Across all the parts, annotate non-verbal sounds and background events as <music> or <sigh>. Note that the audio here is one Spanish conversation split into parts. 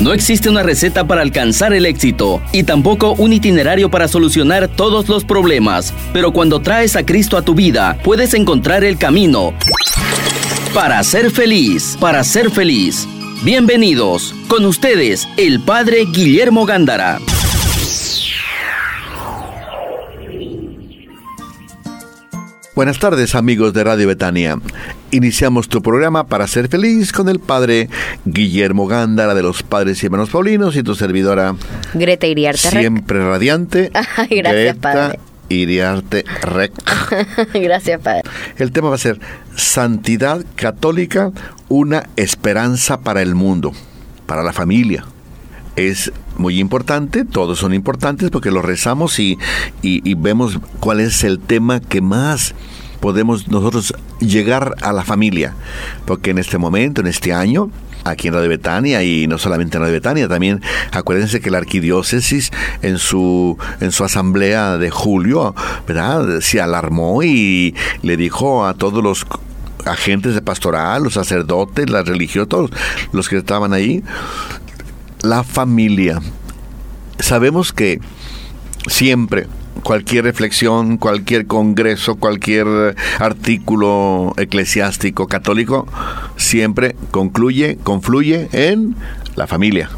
No existe una receta para alcanzar el éxito y tampoco un itinerario para solucionar todos los problemas, pero cuando traes a Cristo a tu vida, puedes encontrar el camino para ser feliz, para ser feliz. Bienvenidos, con ustedes, el Padre Guillermo Gándara. Buenas tardes amigos de Radio Betania. Iniciamos tu programa para ser feliz con el Padre Guillermo Gándara de los Padres y Hermanos Paulinos y tu servidora Greta Iriarte. Siempre radiante. <laughs> Gracias, Padre. Iriarte Rec. <laughs> gracias, Padre. El tema va a ser Santidad Católica, una esperanza para el mundo, para la familia. Es muy importante, todos son importantes porque los rezamos y, y, vemos cuál es el tema que más podemos nosotros llegar a la familia. Porque en este momento, en este año, aquí en Radio Betania y no solamente en Radio Betania, también acuérdense que la arquidiócesis en su en su asamblea de julio, ¿verdad? se alarmó y le dijo a todos los agentes de pastoral, los sacerdotes, las religiosas, todos los que estaban ahí, la familia. Sabemos que siempre cualquier reflexión, cualquier congreso, cualquier artículo eclesiástico católico, siempre concluye, confluye en la familia.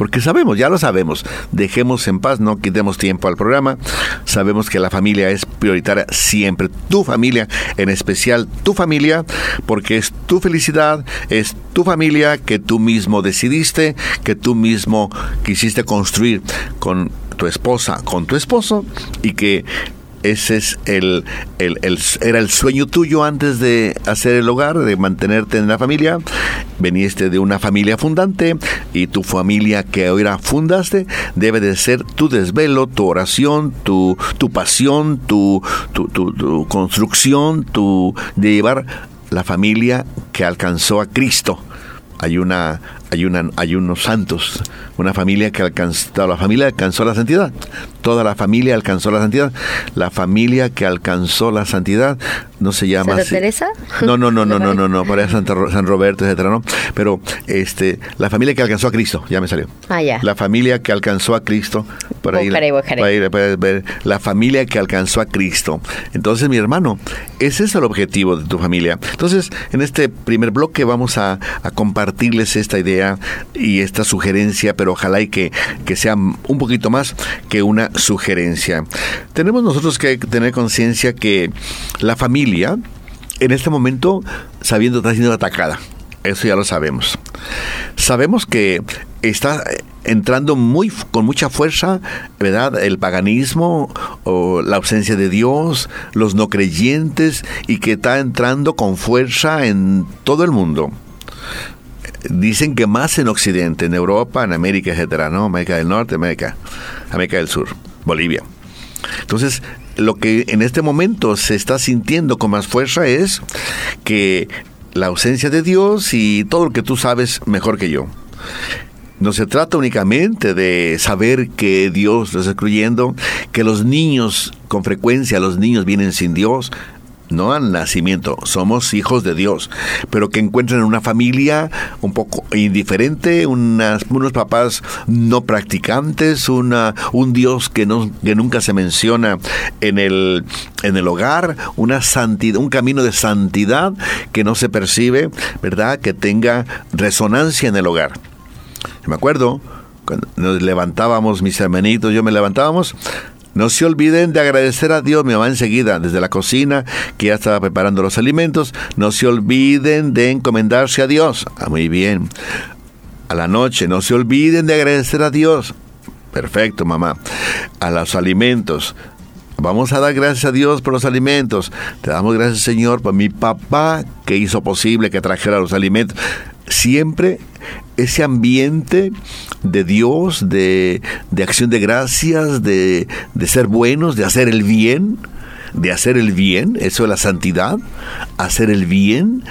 Porque sabemos, ya lo sabemos, dejemos en paz, no quitemos tiempo al programa, sabemos que la familia es prioritaria siempre, tu familia, en especial tu familia, porque es tu felicidad, es tu familia que tú mismo decidiste, que tú mismo quisiste construir con tu esposa, con tu esposo, y que ese es el, el, era el sueño tuyo antes de hacer el hogar, de mantenerte en la familia. Veniste de una familia fundante y tu familia que ahora fundaste debe de ser tu desvelo, tu oración, tu, tu pasión, tu, tu, tu construcción, tu, de llevar la familia que alcanzó a Cristo hay una hay una hay unos santos, una familia que alcanzó la familia alcanzó la santidad. Toda la familia alcanzó la santidad. La familia que alcanzó la santidad no se llama ¿Santa Teresa? No, no, no, no, no, no, no, para Santa, San Roberto, etcétera, no. Pero este la familia que alcanzó a Cristo, ya me salió. Ah, ya. La familia que alcanzó a Cristo, por ahí, puedes ver la familia que alcanzó a Cristo. Entonces, mi hermano, ese es el objetivo de tu familia. Entonces, en este primer bloque vamos a, a compartir compartirles esta idea y esta sugerencia, pero ojalá y que, que sea un poquito más que una sugerencia. Tenemos nosotros que tener conciencia que la familia, en este momento, sabiendo está siendo atacada. Eso ya lo sabemos. Sabemos que está entrando muy con mucha fuerza, ¿verdad? El paganismo o la ausencia de Dios, los no creyentes y que está entrando con fuerza en todo el mundo dicen que más en Occidente, en Europa, en América, etcétera, ¿no? América del Norte, América, América del Sur, Bolivia. Entonces, lo que en este momento se está sintiendo con más fuerza es que la ausencia de Dios y todo lo que tú sabes mejor que yo. No se trata únicamente de saber que Dios lo está excluyendo, que los niños, con frecuencia los niños vienen sin Dios, no al nacimiento, somos hijos de Dios, pero que encuentran una familia un poco indiferente, unos papás no practicantes, una, un Dios que nunca se menciona en el, en el hogar, una santidad, un camino de santidad que no se percibe, ¿verdad? Que tenga resonancia en el hogar. Me acuerdo, cuando nos levantábamos, mis hermanitos, yo me levantábamos, no se olviden de agradecer a Dios, mi mamá enseguida, desde la cocina, que ya estaba preparando los alimentos. No se olviden de encomendarse a Dios. Ah, muy bien. A la noche, no se olviden de agradecer a Dios. Perfecto, mamá. A los alimentos. Vamos a dar gracias a Dios por los alimentos. Te damos gracias, Señor, por mi papá que hizo posible que trajera los alimentos. Siempre ese ambiente de Dios, de, acción de gracias, de, de ser buenos, de hacer el bien, de hacer el bien, eso de la santidad, hacer el bien,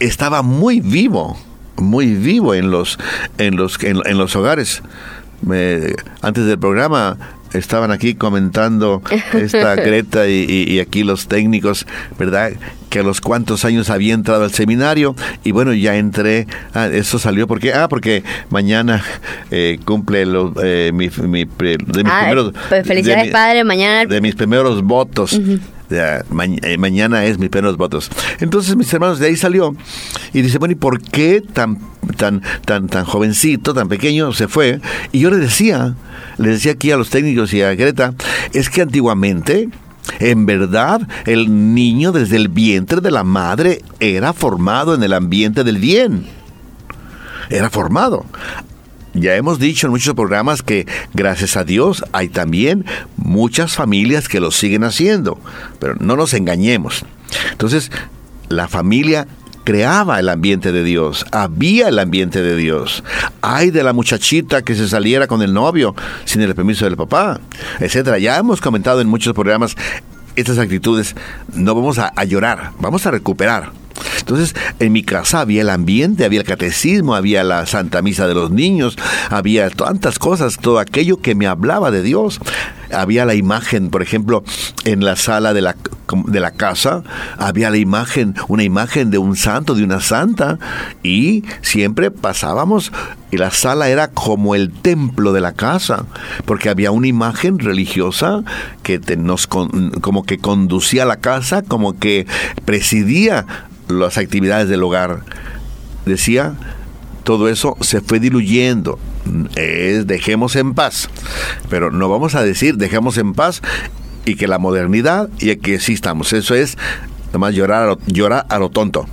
estaba muy vivo, muy vivo en los, en los, en, los hogares. antes del programa estaban aquí comentando esta <laughs> Greta y, y, aquí los técnicos, ¿verdad? que a los cuantos años había entrado al seminario. Y bueno, ya entré, ah, eso salió. Porque, ah, porque mañana eh, cumple los, eh, mi, de mis ah, primeros... Pues felicidades, padre, mañana... De mis primeros votos. Eh, mañana es mis primeros votos. Entonces mis hermanos de ahí salió y dice, bueno, ¿y por qué tan, tan, tan, tan jovencito, tan pequeño se fue? Y yo le decía, le decía aquí a los técnicos y a Greta, es que antiguamente en verdad, el niño desde el vientre de la madre era formado en el ambiente del bien. Era formado. Ya hemos dicho en muchos programas que gracias a Dios hay también muchas familias que lo siguen haciendo, pero no nos engañemos. Entonces, la familia creaba el ambiente de Dios, había el ambiente de Dios. Ay de la muchachita que se saliera con el novio sin el permiso del papá, etcétera. Ya hemos comentado en muchos programas estas actitudes. No vamos a, a llorar, vamos a recuperar. Entonces, en mi casa había el ambiente, había el catecismo, había la Santa Misa de los niños, había tantas cosas, todo aquello que me hablaba de Dios. Había la imagen, por ejemplo, en la sala de la, de la casa, había la imagen, una imagen de un santo, de una santa, y siempre pasábamos y la sala era como el templo de la casa, porque había una imagen religiosa que nos como que conducía a la casa, como que presidía las actividades del hogar. Decía, todo eso se fue diluyendo. Es dejemos en paz. Pero no vamos a decir dejemos en paz y que la modernidad y que sí estamos. Eso es nomás llorar a lo, llorar a lo tonto.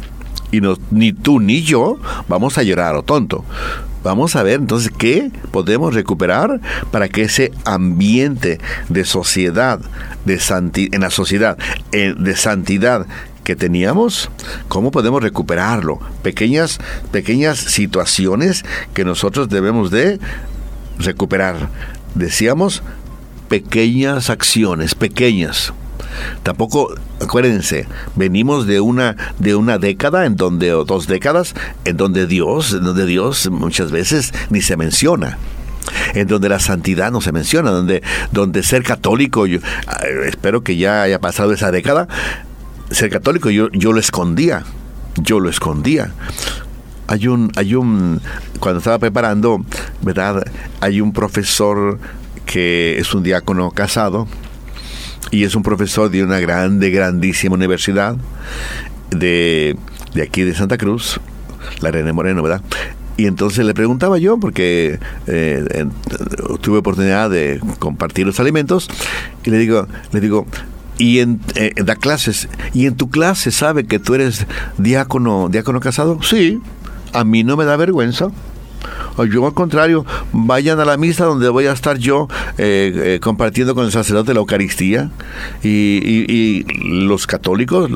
Y no, ni tú ni yo vamos a llorar a lo tonto. Vamos a ver entonces qué podemos recuperar para que ese ambiente de sociedad, de en la sociedad, de santidad que teníamos, cómo podemos recuperarlo. Pequeñas, pequeñas situaciones que nosotros debemos de recuperar. Decíamos pequeñas acciones, pequeñas. Tampoco, acuérdense, venimos de una, de una década en donde, o dos décadas, en donde Dios, en donde Dios muchas veces ni se menciona en donde la santidad no se menciona, donde, donde ser católico, yo ah, espero que ya haya pasado esa década, ser católico yo, yo lo escondía, yo lo escondía. Hay un, hay un, cuando estaba preparando, ¿verdad? Hay un profesor que es un diácono casado y es un profesor de una grande, grandísima universidad de, de aquí de Santa Cruz, la René Moreno, ¿verdad? Y entonces le preguntaba yo, porque eh, tuve oportunidad de compartir los alimentos, y le digo, le digo, y en, eh, da clases. ¿Y en tu clase sabe que tú eres diácono, diácono casado? Sí, a mí no me da vergüenza. Yo al contrario, vayan a la misa donde voy a estar yo eh, eh, compartiendo con el sacerdote la Eucaristía y, los católicos,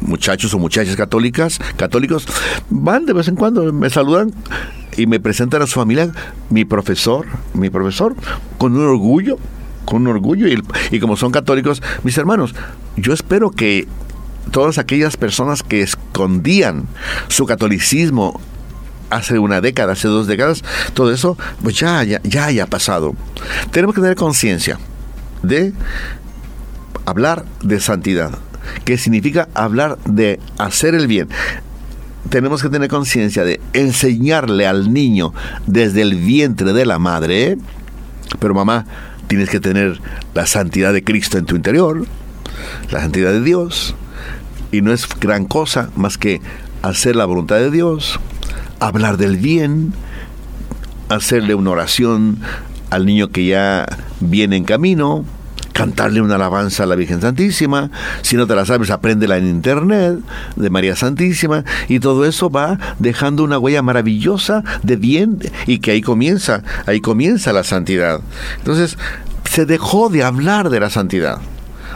muchachos o muchachas católicas, católicos, van de vez en cuando, me saludan y me presentan a su familia, mi profesor, mi profesor, con un orgullo, con orgullo y, como son católicos, mis hermanos, yo espero que todas aquellas personas que escondían su catolicismo hace una década, hace dos décadas, todo eso, pues ya, ya, ya haya pasado. Tenemos que tener conciencia de hablar de santidad, que significa hablar de hacer el bien. Tenemos que tener conciencia de enseñarle al niño desde el vientre de la madre, pero mamá, tienes que tener la santidad de Cristo en tu interior, la santidad de Dios, y no es gran cosa más que hacer la voluntad de Dios, hablar del bien, hacerle una oración al niño que ya viene en camino, cantarle una alabanza a la Virgen Santísima, si no te la sabes, apréndela en internet de María Santísima, y todo eso va dejando una huella maravillosa de bien y que ahí comienza, ahí comienza la santidad. Entonces, se dejó de hablar de la santidad,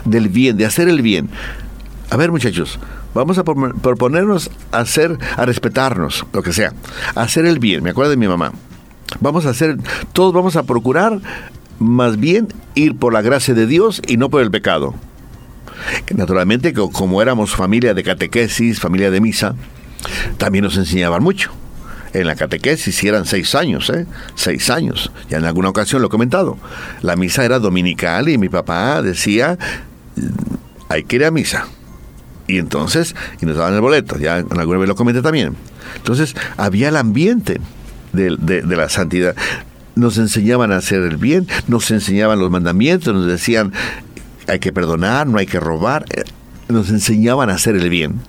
del bien, de hacer el bien. A ver, muchachos, vamos a proponernos a hacer, a respetarnos, lo que sea, hacer el bien. Me acuerdo de mi mamá. Vamos a hacer, todos vamos a procurar más bien ir por la gracia de Dios y no por el pecado. Naturalmente, como éramos familia de catequesis, familia de misa, también nos enseñaban mucho. En la catequesis eran seis años, ¿eh? Seis años. Ya en alguna ocasión lo he comentado. La misa era dominical y mi papá decía, hay que ir a misa. Y entonces, y nos daban el boleto, ya alguna vez lo comenté también. Entonces, había el ambiente de la santidad nos enseñaban a hacer el bien, nos enseñaban los mandamientos, nos decían hay que perdonar, no hay que robar, eh, nos enseñaban a hacer el bien.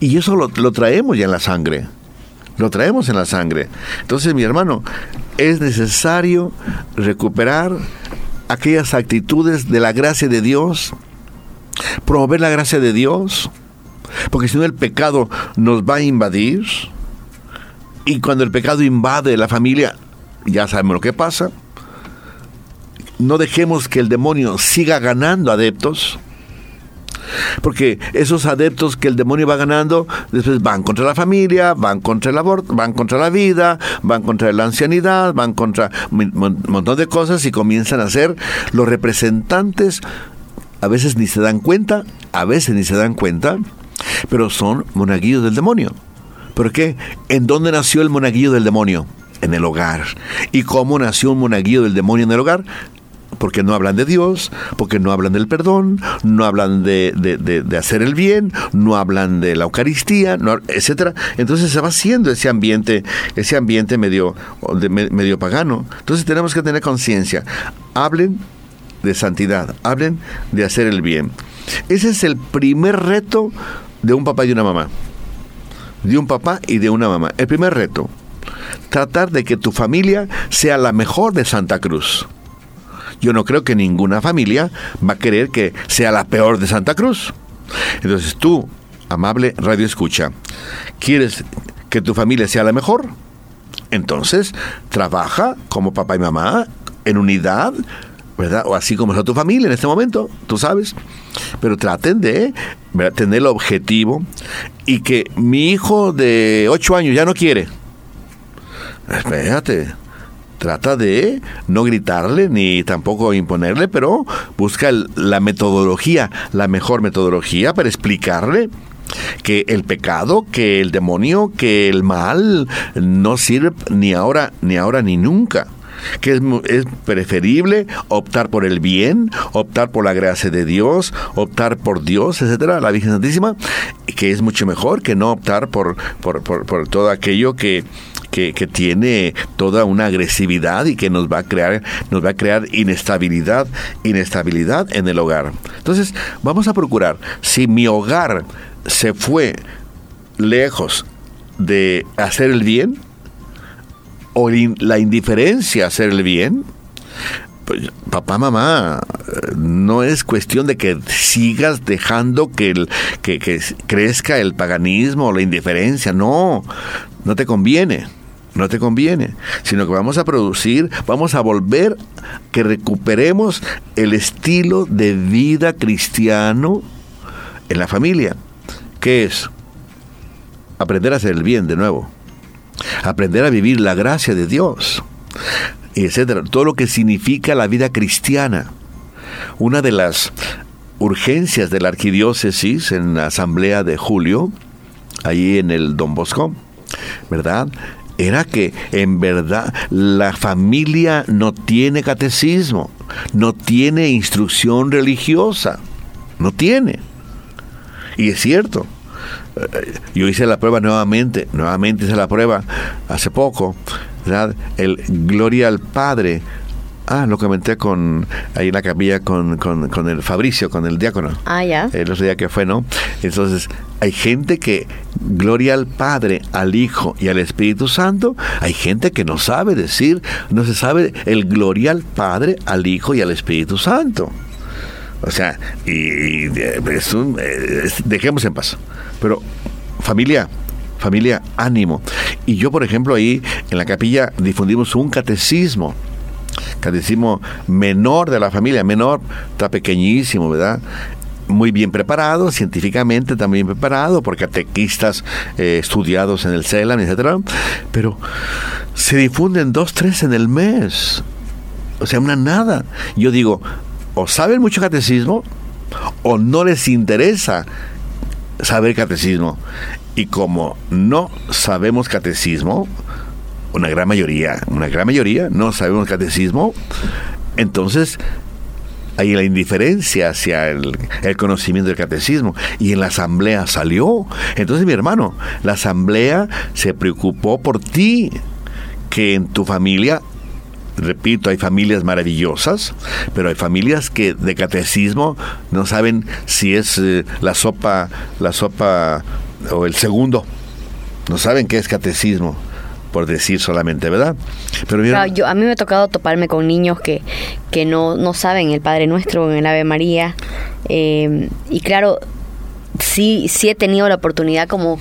Y eso lo, traemos ya en la sangre, lo traemos en la sangre. Entonces, mi hermano, es necesario recuperar aquellas actitudes de la gracia de Dios, promover la gracia de Dios, porque si no el pecado nos va a invadir. Y cuando el pecado invade la familia, ya sabemos lo que pasa. No dejemos que el demonio siga ganando adeptos. Porque esos adeptos que el demonio va ganando, después van contra la familia, van contra el aborto, van contra la vida, van contra la ancianidad, van contra un montón de cosas y comienzan a ser los representantes. A veces ni se dan cuenta, a veces ni se dan cuenta, pero son monaguillos del demonio. ¿Por qué? ¿En dónde nació el monaguillo del demonio? En el hogar. ¿Y cómo nació un monaguillo del demonio en el hogar? porque no hablan de Dios, porque no hablan del perdón, no hablan de, de, hacer el bien, no hablan de la Eucaristía, no, etcétera. Entonces se va haciendo ese ambiente, ese ambiente medio, medio pagano. Entonces tenemos que tener conciencia. Hablen de santidad, hablen de hacer el bien. Ese es el primer reto de un papá y una mamá. De un papá y de una mamá. El primer reto tratar de que tu familia sea la mejor de Santa Cruz. Yo no creo que ninguna familia va a querer que sea la peor de Santa Cruz. Entonces tú, amable radio escucha, ¿quieres que tu familia sea la mejor? Entonces, trabaja como papá y mamá en unidad, ¿verdad? O así como es tu familia en este momento, tú sabes. Pero traten de tener el objetivo y que mi hijo de 8 años ya no quiere Espérate. Trata de no gritarle ni tampoco imponerle, pero busca la metodología, la mejor metodología para explicarle que el pecado, que el demonio, que el mal no sirve ni ahora, ni ahora, ni nunca que es, es, preferible optar por el bien, optar por la gracia de Dios, optar por Dios, etcétera, la Virgen Santísima, que es mucho mejor que no optar por, por, por todo aquello que, que, tiene toda una agresividad y que nos va a crear, nos va a crear inestabilidad, inestabilidad en el hogar. Entonces, vamos a procurar, si mi hogar se fue lejos de hacer el bien, o la indiferencia a hacer el bien, pues, papá, mamá, no es cuestión de que sigas dejando que, el, que, que crezca el paganismo o la indiferencia, no, no te conviene no te conviene, sino que vamos a producir, vamos a volver que recuperemos el estilo de vida cristiano en la familia. ¿Qué es? Aprender a hacer el bien de nuevo. Aprender a vivir la gracia de Dios. Etcétera. Todo lo que significa la vida cristiana. Una de las urgencias de la arquidiócesis en la asamblea de julio, ahí en el Don Bosco, ¿verdad? Era que en verdad la familia no tiene catecismo, no tiene instrucción religiosa, no tiene. Y es cierto. Eh, yo hice la prueba nuevamente, nuevamente hice la prueba hace poco, ¿verdad? El Gloria al Padre Ah, lo comenté con ahí en la capilla con, con, el Fabricio, con el diácono. Ah, ya. El otro día que fue, ¿no? Entonces, hay gente que gloria al Padre, al Hijo y al Espíritu Santo. Hay gente que no sabe decir, no se sabe el gloria al Padre, al Hijo y al Espíritu Santo. O sea, y, dejemos en paz. Pero, familia, familia, ánimo. Y yo, por ejemplo, ahí en la capilla difundimos un catecismo catecismo menor de la familia, menor, está pequeñísimo, ¿verdad? muy bien preparado, científicamente también preparado, por catequistas eh, estudiados en el CELAM, etcétera, pero se difunden dos, tres en el mes. O sea, una nada. Yo digo, o saben mucho catecismo, o no les interesa saber catecismo. Y como no sabemos catecismo, una gran mayoría, una gran mayoría no sabemos catecismo, entonces hay la indiferencia hacia el, conocimiento del catecismo. Y en la asamblea salió. Entonces, mi hermano, la asamblea se preocupó por ti, que en tu familia repito, hay familias maravillosas, pero hay familias que de catecismo no saben si es eh, la sopa, la sopa o el segundo. No saben qué es catecismo por decir solamente, ¿verdad? Pero yo, a mí me ha tocado toparme con niños que, que no, no saben el Padre Nuestro en el Ave María. Eh, y claro, sí, sí he tenido la oportunidad como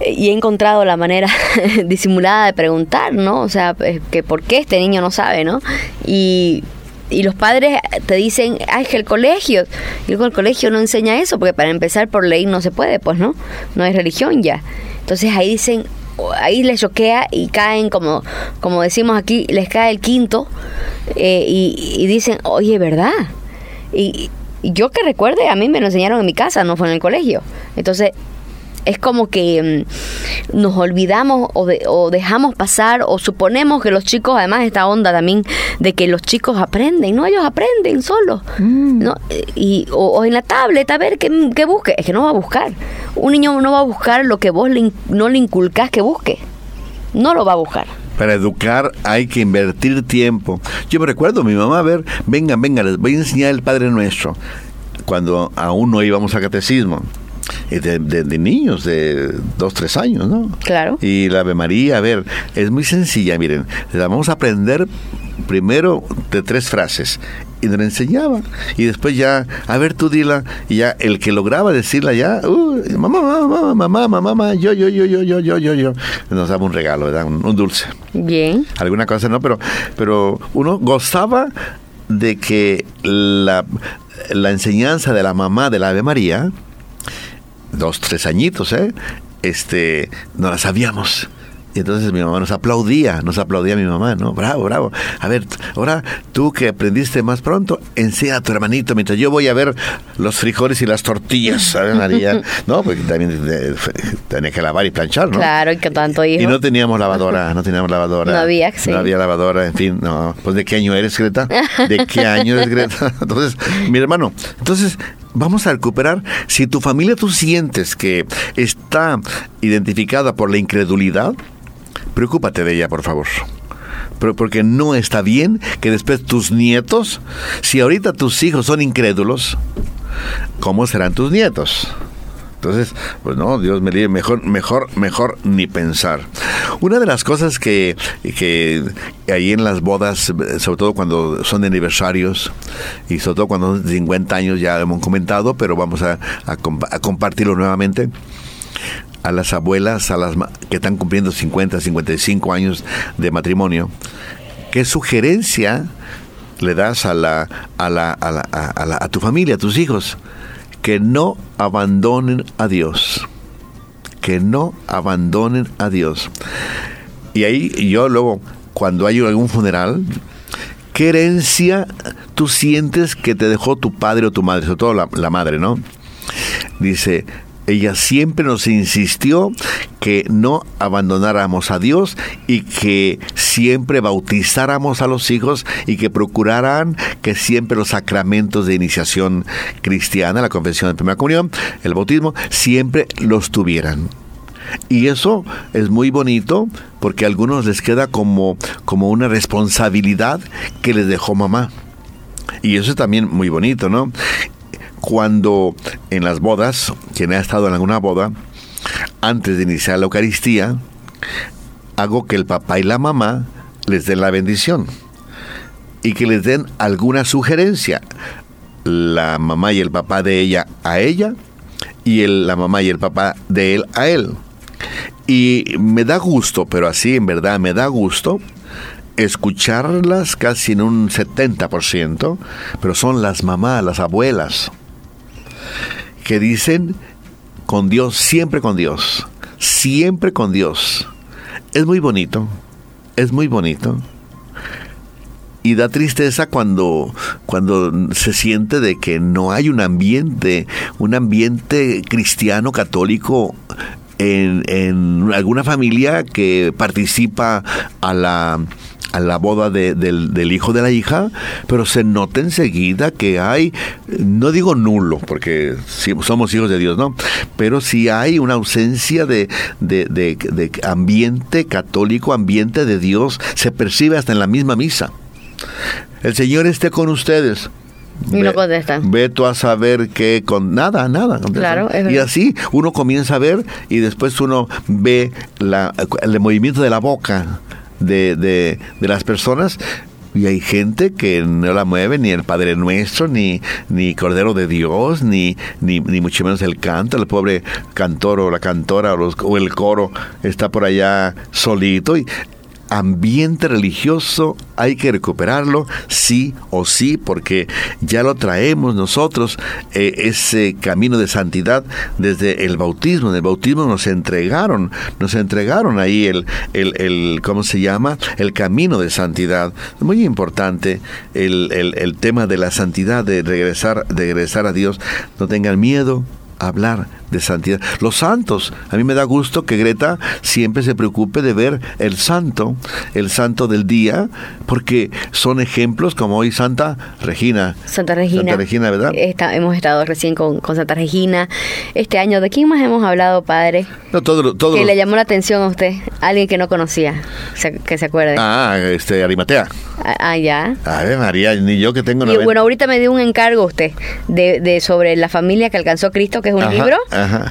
y he encontrado la manera <laughs> disimulada de preguntar, ¿no? O sea, que por qué este niño no sabe, ¿no? Y, y los padres te dicen, ay, es que el colegio, y luego el colegio no enseña eso, porque para empezar por ley no se puede, pues, ¿no? No hay religión ya. Entonces ahí dicen, ahí les choquea y caen, como, como decimos aquí, les cae el quinto eh, y, y dicen, oye, ¿verdad? Y, y yo que recuerde, a mí me lo enseñaron en mi casa, no fue en el colegio. Entonces, es como que mm, nos olvidamos o, o, dejamos pasar o suponemos que los chicos, además esta onda también de que los chicos aprenden, no, ellos aprenden solos, mm. ¿no? Y, o, en la tablet, a ver qué, busque, es que no va a buscar. Un niño no va a buscar lo que vos no le inculcás que busque, no lo va a buscar. Para educar hay que invertir tiempo. Yo me recuerdo, mi mamá, a ver, vengan, vengan, les voy a enseñar el Padre Nuestro, cuando aún no íbamos a catecismo de, niños de dos, tres años, ¿no? Claro. Y la Ave María, a ver, es muy sencilla, miren, la vamos a aprender primero de tres frases y nos la enseñaba y después ya a ver tú dila y ya el que lograba decirla ya uh, mamá mamá mamá mamá mamá yo yo yo yo yo yo yo yo nos daba un regalo ¿verdad? Un, un, dulce bien alguna cosa no pero pero uno gozaba de que la la enseñanza de la mamá de la Ave María dos, tres añitos, ¿eh? Este, no la sabíamos. Y entonces mi mamá nos aplaudía, nos aplaudía mi mamá, ¿no? Bravo, bravo. A ver, ahora tú que aprendiste más pronto, enseña a tu hermanito mientras yo voy a ver los frijoles y las tortillas, ¿sabes, María? <laughs> No, porque también tenía que lavar y planchar, ¿no? Claro, y que tanto hijo. Y no teníamos lavadora, no teníamos lavadora. No había, sí. No había lavadora, en fin, no. Pues ¿de qué año eres, Greta? <laughs> ¿De qué año eres, Greta? <laughs> Entonces, mi hermano, entonces vamos a recuperar. Si tu familia tú sientes que está identificada por la incredulidad, preocúpate de ella, por favor. Pero porque no está bien que después tus nietos, si ahorita tus hijos son incrédulos, ¿cómo serán tus nietos? Entonces, pues no, Dios me libre, mejor, mejor, mejor ni pensar. Una de las cosas que, que ahí en las bodas, sobre todo cuando son de aniversarios y sobre todo cuando son 50 años, ya hemos comentado, pero vamos a, compartirlo nuevamente a las abuelas, a las que están cumpliendo 50, 55 años de matrimonio, ¿qué sugerencia le das a la, a la, a, la, a, a tu familia, a tus hijos? Que no abandonen a Dios. Que no abandonen a Dios. Y ahí yo luego, cuando hay algún funeral, ¿qué herencia tú sientes que te dejó tu padre o tu madre? Sobre todo la, la madre, ¿no? Dice, ella siempre nos insistió que no abandonáramos a Dios y que siempre bautizáramos a los hijos y que procuraran que siempre los sacramentos de iniciación cristiana, la confesión de primera comunión, el bautismo, siempre los tuvieran. Y eso es muy bonito porque a algunos les queda como, como una responsabilidad que les dejó mamá. Y eso es también muy bonito, ¿no? Cuando en las bodas, quien ha estado en alguna boda, antes de iniciar la Eucaristía, hago que el papá y la mamá les den la bendición y que les den alguna sugerencia. La mamá y el papá de ella a ella y la mamá y el papá de él a él. Y me da gusto, pero así en verdad me da gusto escucharlas casi en un 70%, pero son las mamás, las abuelas que dicen con Dios, siempre con Dios, siempre con Dios. Es muy bonito, es muy bonito. Y da tristeza cuando, cuando se siente de que no hay un ambiente, un ambiente cristiano, católico en, en alguna familia que participa a la a la boda del, hijo de la hija, pero se nota enseguida que hay, no digo nulo, porque somos hijos de Dios, ¿no? Pero sí hay una ausencia de, de ambiente católico, ambiente de Dios, se percibe hasta en la misma misa. El Señor esté con ustedes. Y no contestan. Ve tú a saber que con nada, nada. Claro, y así uno comienza a ver y después uno ve la, el movimiento de la boca de, de, de las personas y hay gente que no la mueve ni el Padre Nuestro, ni, ni Cordero de Dios, ni, ni, ni mucho menos el canto. El pobre cantor o la cantora o, o, el coro está por allá solito. Y ambiente religioso hay que recuperarlo sí o sí porque ya lo traemos nosotros eh, ese camino de santidad desde el bautismo. En el bautismo nos entregaron nos entregaron ahí el, el, el cómo se llama el camino de santidad. Muy importante el, el, tema de la santidad de regresar de regresar a Dios. No tengan miedo hablar de santidad. Los santos, a mí me da gusto que Greta siempre se preocupe de ver el santo, el santo del día, porque son ejemplos como hoy Santa Regina. Santa Regina. Santa Regina, ¿verdad? hemos estado recién con, Santa Regina. Este año, ¿de quién más hemos hablado, padre? No, todo, todo que le llamó la atención a usted, alguien que no conocía, que se acuerde. Ah, este, Arimatea. Ah, ah ya. A ver, María, ni yo que tengo... Y bueno, ahorita me dio un encargo usted de, de sobre la familia que alcanzó Cristo, que es un libro.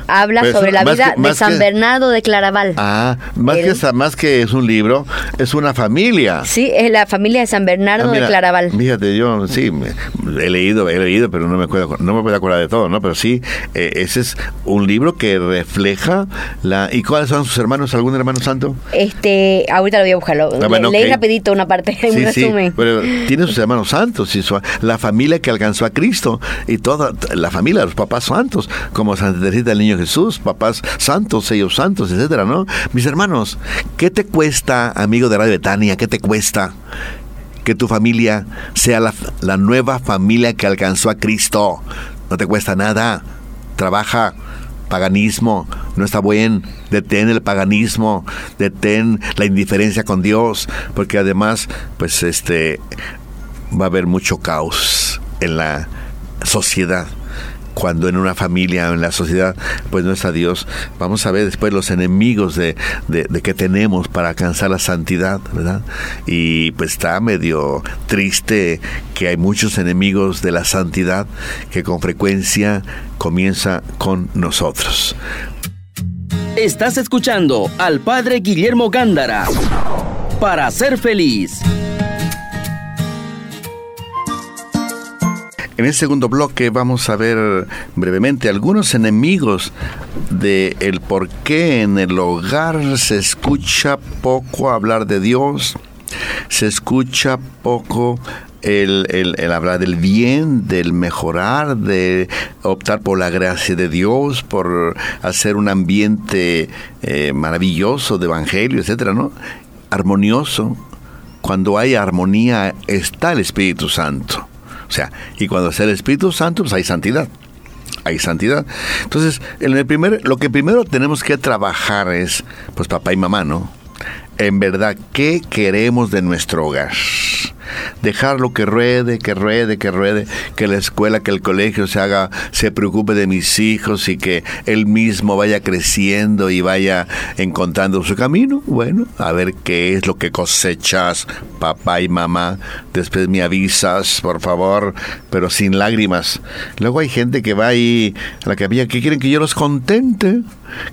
Habla sobre la vida de San Bernardo de Claraval. Ah, más que, más que es un libro, es una familia. Sí, es la familia de San Bernardo ah, de Claraval. Fíjate, yo sí, he leído, he leído, pero no me puedo, no me puedo acordar de todo, ¿no? Pero sí, eh, ese es un libro que refleja la... ¿Y cuáles son sus hermanos? ¿Algún hermano santo? Este, ahorita lo voy a buscarlo. Ah, leí rapidito una parte, <laughs> sí, un resumen. Sí, pero tiene sus hermanos santos y la familia que alcanzó a Cristo y toda la familia, los papás santos, como Santa Del Niño Jesús, papás santos, ellos santos, etcétera, ¿no? Mis hermanos, ¿qué te cuesta, amigo de Radio Betania? ¿Qué te cuesta? que tu familia sea la, la, nueva familia que alcanzó a Cristo. No te cuesta nada. Trabaja. Paganismo no está bien. Detén el paganismo. Detén la indiferencia con Dios. Porque además, pues este, va a haber mucho caos en la sociedad cuando en una familia, en la sociedad, pues no está Dios, vamos a ver después los enemigos de, de, que tenemos para alcanzar la santidad, ¿verdad? Y pues está medio triste que hay muchos enemigos de la santidad que con frecuencia comienza con nosotros. Estás escuchando al Padre Guillermo Gándara para ser feliz. En el segundo bloque vamos a ver brevemente algunos enemigos de el por qué en el hogar se escucha poco hablar de Dios, se escucha poco el, el, hablar del bien, del mejorar, de optar por la gracia de Dios, por hacer un ambiente eh, maravilloso de evangelio, etcétera, ¿no? Armonioso. Cuando hay armonía está el Espíritu Santo. Sea, y cuando sea el Espíritu Santo, pues hay santidad. Hay santidad. Entonces, en el primer, lo que primero tenemos que trabajar es, pues papá y mamá, ¿no? En verdad, ¿qué queremos de nuestro hogar? Dejarlo que ruede, que ruede, que ruede, que la escuela, que el colegio se haga, se preocupe de mis hijos y que él mismo vaya creciendo y vaya encontrando su camino. Bueno, a ver qué es lo que cosechas, papá y mamá. Después me avisas, por favor, pero sin lágrimas. Luego hay gente que va ahí a la capilla que quieren que yo los contente,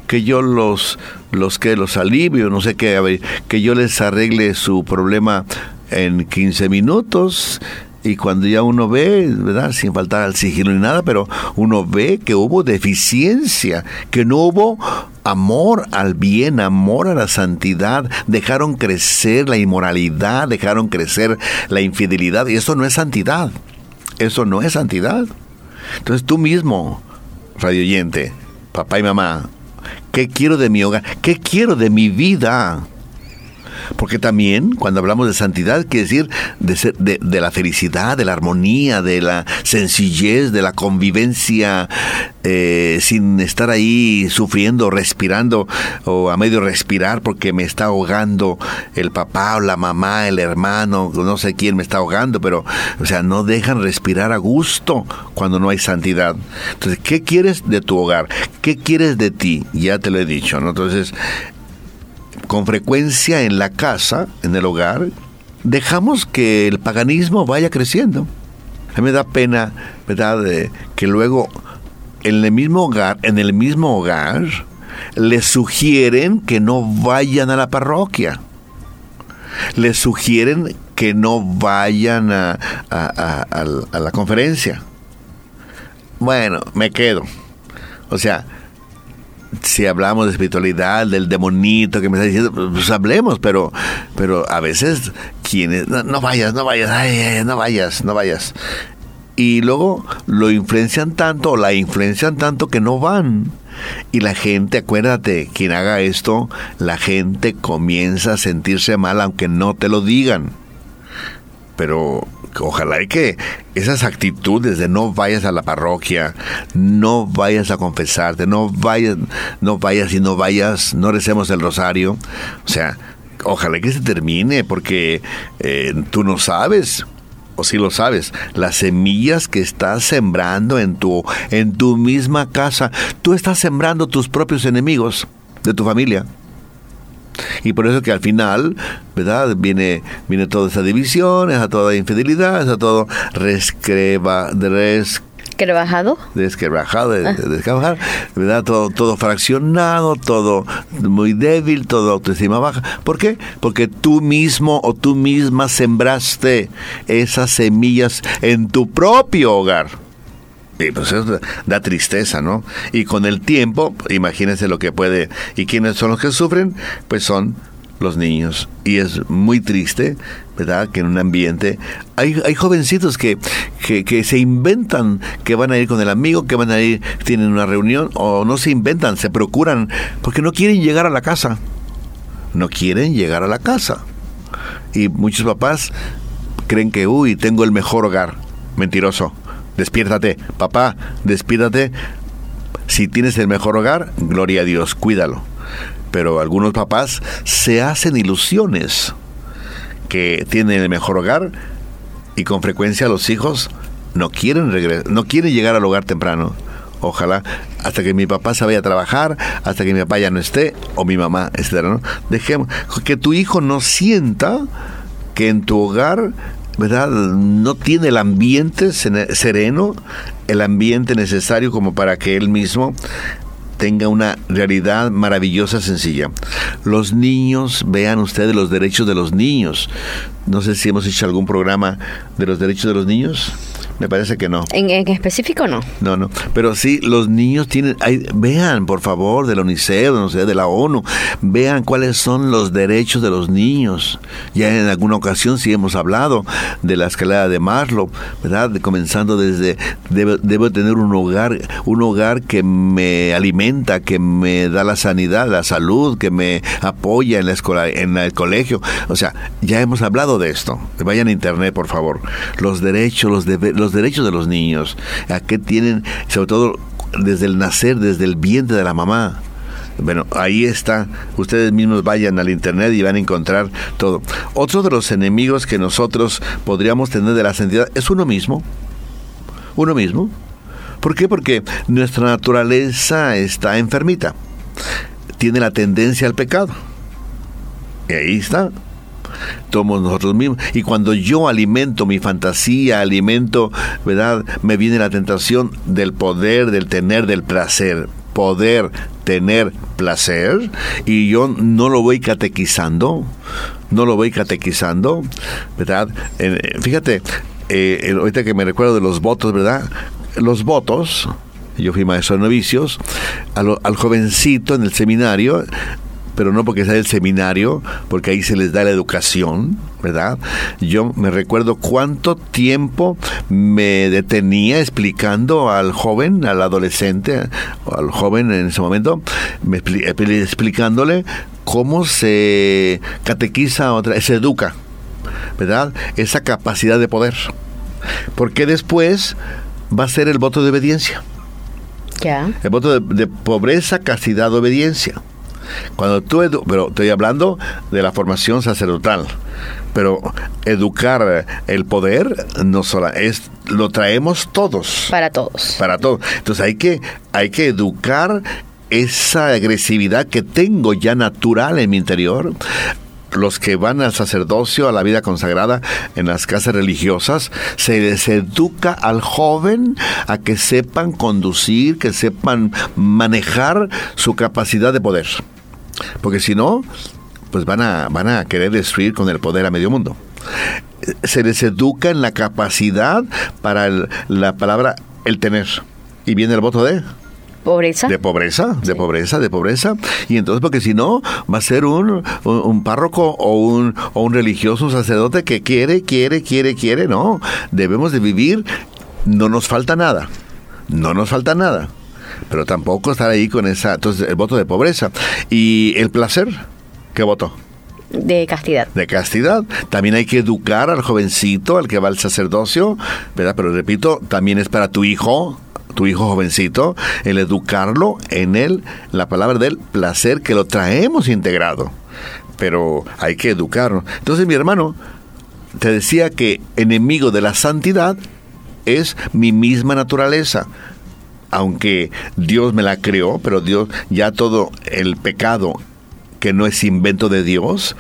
que yo los los que los alivio, no sé qué, que yo les arregle su problema en 15 minutos y cuando ya uno ve, ¿verdad? Sin faltar al sigilo ni nada, pero uno ve que hubo deficiencia, que no hubo amor al bien, amor a la santidad, dejaron crecer la inmoralidad, dejaron crecer la infidelidad, y eso no es santidad, eso no es santidad. Entonces tú mismo, radio oyente, papá y mamá, ¿qué quiero de mi hogar? ¿Qué quiero de mi vida? Porque también cuando hablamos de santidad quiere decir de, de, la felicidad, de la armonía, de la sencillez, de la convivencia eh, sin estar ahí sufriendo, respirando o a medio respirar porque me está ahogando el papá o la mamá, el hermano, no sé quién me está ahogando, pero o sea, no dejan respirar a gusto cuando no hay santidad. Entonces, ¿qué quieres de tu hogar? ¿Qué quieres de ti? Ya te lo he dicho, ¿no? Entonces, con frecuencia en la casa, en el hogar, dejamos que el paganismo vaya creciendo. A mí me da pena, ¿verdad?, que luego en el mismo hogar, en el mismo hogar, les sugieren que no vayan a la parroquia. Les sugieren que no vayan a, a la conferencia. Bueno, me quedo. O sea, si hablamos de espiritualidad, del demonito que me está diciendo, pues hablemos, pero, pero a veces quienes, no, vayas, no vayas, no vayas, no vayas. Y luego lo influencian tanto, o la influencian tanto que no van. Y la gente, acuérdate, quien haga esto, la gente comienza a sentirse mal aunque no te lo digan. Pero ojalá y que esas actitudes de no vayas a la parroquia, no vayas a confesarte, no vayas, no vayas y no vayas, no recemos el rosario, o sea, ojalá que se termine porque eh, tú no sabes o si lo sabes, las semillas que estás sembrando en tu en tu misma casa, tú estás sembrando tus propios enemigos de tu familia. Y por eso que al final, ¿verdad? Viene, viene toda esa división, esa toda infidelidad, esa todo rescreba, res, Desquebrajado. Desquebrajado, ah. ¿verdad? Todo, todo fraccionado, todo muy débil, todo autoestima baja. ¿Por qué? Porque tú mismo o tú misma sembraste esas semillas en tu propio hogar. Y pues eso da tristeza, ¿no? Y con el tiempo, imagínense lo que puede. ¿Y quiénes son los que sufren? Pues son los niños. Y es muy triste, ¿verdad? Que en un ambiente hay, hay jovencitos que, que, que, se inventan que van a ir con el amigo, que van a ir, tienen una reunión, o no se inventan, se procuran, porque no quieren llegar a la casa. No quieren llegar a la casa. Y muchos papás creen que, uy, tengo el mejor hogar. Mentiroso despiértate, papá, despiértate. Si tienes el mejor hogar, gloria a Dios, cuídalo. Pero algunos papás se hacen ilusiones que tienen el mejor hogar y con frecuencia los hijos no quieren no quieren llegar al hogar temprano. Ojalá hasta que mi papá se vaya a trabajar, hasta que mi papá ya no esté o mi mamá, etcétera. Dejemos que tu hijo no sienta que en tu hogar ¿verdad? No tiene el ambiente sereno, el ambiente necesario como para que él mismo tenga una realidad maravillosa, sencilla. Los niños, vean ustedes los derechos de los niños. No sé si hemos hecho algún programa de los derechos de los niños. Me parece que no. ¿En, específico no? No, no. Pero sí, los niños tienen... vean, por favor, de la UNICEF, no sé, de la ONU, vean cuáles son los derechos de los niños. Ya en alguna ocasión sí hemos hablado de la escalera de Maslow, ¿verdad? comenzando desde... Debo, tener un hogar, un hogar que me alimenta, que me da la sanidad, la salud, que me apoya en la escuela, en el colegio. O sea, ya hemos hablado de esto. Vayan a internet, por favor. Los derechos, los, deberes derechos de los niños, a qué tienen, sobre todo desde el nacer, desde el vientre de la mamá. Bueno, ahí está. Ustedes mismos vayan al internet y van a encontrar todo. Otro de los enemigos que nosotros podríamos tener de la santidad es uno mismo. Uno mismo. ¿Por qué? Porque nuestra naturaleza está enfermita. Tiene la tendencia al pecado. Y ahí está somos nosotros mismos. Y cuando yo alimento mi fantasía, alimento, ¿verdad? Me viene la tentación del poder, del tener, del placer. Poder, tener placer. Y yo no lo voy catequizando. No lo voy catequizando, ¿verdad? fíjate, eh, ahorita que me recuerdo de los votos, ¿verdad? Los votos, yo fui maestro de novicios, al jovencito en el seminario pero no porque sea el seminario, porque ahí se les da la educación, ¿verdad? Yo me recuerdo cuánto tiempo me detenía explicando al joven, al adolescente, al joven en ese momento, me explicándole cómo se catequiza otra, se educa, ¿verdad? Esa capacidad de poder. Porque después va a ser el voto de obediencia. El voto de, pobreza, castidad, obediencia. Cuando tú, pero estoy hablando de la formación sacerdotal, pero educar el poder no solo es lo traemos todos. Para todos. Para todos. Entonces hay que hay que educar esa agresividad que tengo ya natural en mi interior los que van al sacerdocio, a la vida consagrada en las casas religiosas, se les educa al joven a que sepan conducir, que sepan manejar su capacidad de poder. Porque si no, pues van a, van a querer destruir con el poder a medio mundo. Se les educa en la capacidad para la palabra el tener. Y viene el voto de Pobreza. De pobreza, de pobreza, de pobreza. Y entonces, porque si no, va a ser un, un, párroco o un, o un religioso, un sacerdote que quiere, quiere, quiere, quiere. No, debemos de vivir, no nos falta nada. No nos falta nada. Pero tampoco estar ahí con esa, entonces, el voto de pobreza. Y el placer, ¿qué voto? De castidad. De castidad. También hay que educar al jovencito, al que va al sacerdocio, ¿verdad? Pero repito, también es para tu hijo, tu hijo jovencito, el educarlo en él, la palabra del placer que lo traemos integrado. Pero hay que educarlo. Entonces, mi hermano, te decía que enemigo de la santidad es mi misma naturaleza. Aunque Dios me la creó, pero Dios ya todo el pecado que no es invento de Dios,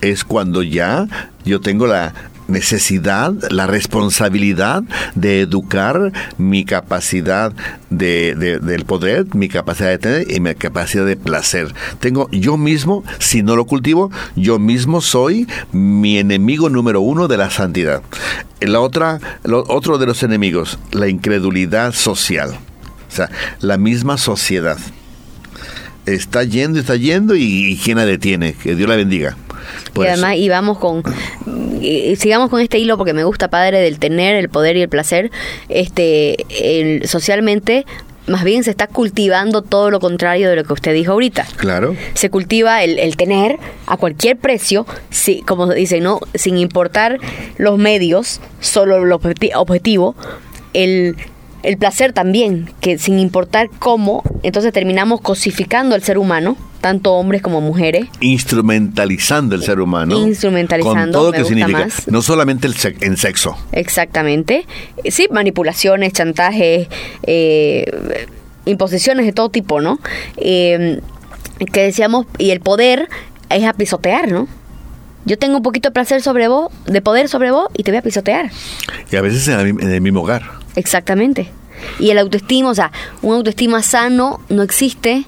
es cuando ya yo tengo la necesidad, la responsabilidad de educar mi capacidad de, del poder, mi capacidad de tener y mi capacidad de placer. Tengo yo mismo, si no lo cultivo, yo mismo soy mi enemigo número uno de la santidad. La otra, lo, otro de los enemigos, la incredulidad social. O sea, la misma sociedad. Está yendo, está yendo y, y ¿quién la detiene? Que Dios la bendiga. y además, y vamos con sigamos con este hilo porque me gusta, padre, del tener el poder y el placer. Este, el, socialmente más bien se está cultivando todo lo contrario de lo que usted dijo ahorita. Claro. Se cultiva el, tener a cualquier precio, si, como dice, ¿no? sin importar los medios, solo el objetivo, el el placer también, que sin importar cómo, entonces terminamos cosificando al ser humano, tanto hombres como mujeres. Instrumentalizando el ser humano. Instrumentalizando. Con todo lo que significa. No solamente el en sexo. Exactamente. Sí, manipulaciones, chantajes, eh, imposiciones de todo tipo, ¿no? Eh, que decíamos, y el poder es a pisotear, ¿no? Yo tengo un poquito de placer sobre vos, de poder sobre vos, y te voy a pisotear. Y a veces en el mismo hogar. Exactamente. Y el autoestima, o sea, un autoestima sano no existe.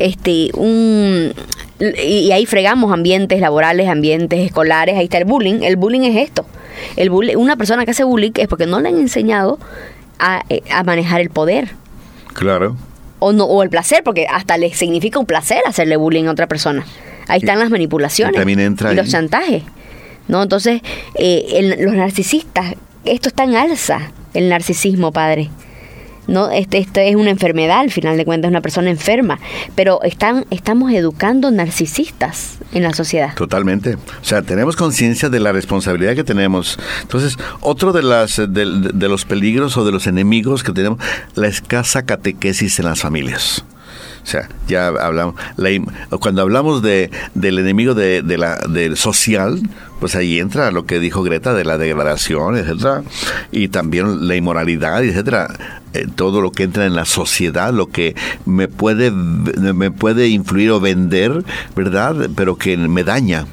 Este, un y ahí fregamos ambientes laborales, ambientes escolares, ahí está el bullying. El bullying es esto. El bullying, una persona que hace bullying es porque no le han enseñado a, eh, a manejar el poder. Claro. O no o el placer, porque hasta le significa un placer hacerle bullying a otra persona. Ahí están las manipulaciones y, también entra y los chantajes. ¿no? Entonces, eh, los narcisistas, esto está en alza el narcisismo, padre. ¿no? Este, esto es una enfermedad, al final de cuentas, es una persona enferma, pero están, estamos educando narcisistas en la sociedad. Totalmente. O sea, tenemos conciencia de la responsabilidad que tenemos. Entonces, otro de, las, de, de, los peligros o de los enemigos que tenemos, la escasa catequesis en las familias. O sea, ya hablamos, cuando hablamos de, del enemigo de, la, del social, pues ahí entra lo que dijo Greta de la degradación, etcétera, y también la inmoralidad, etcétera. Eh, todo lo que entra en la sociedad, lo que me puede, me puede influir o vender, ¿verdad? Pero que me daña.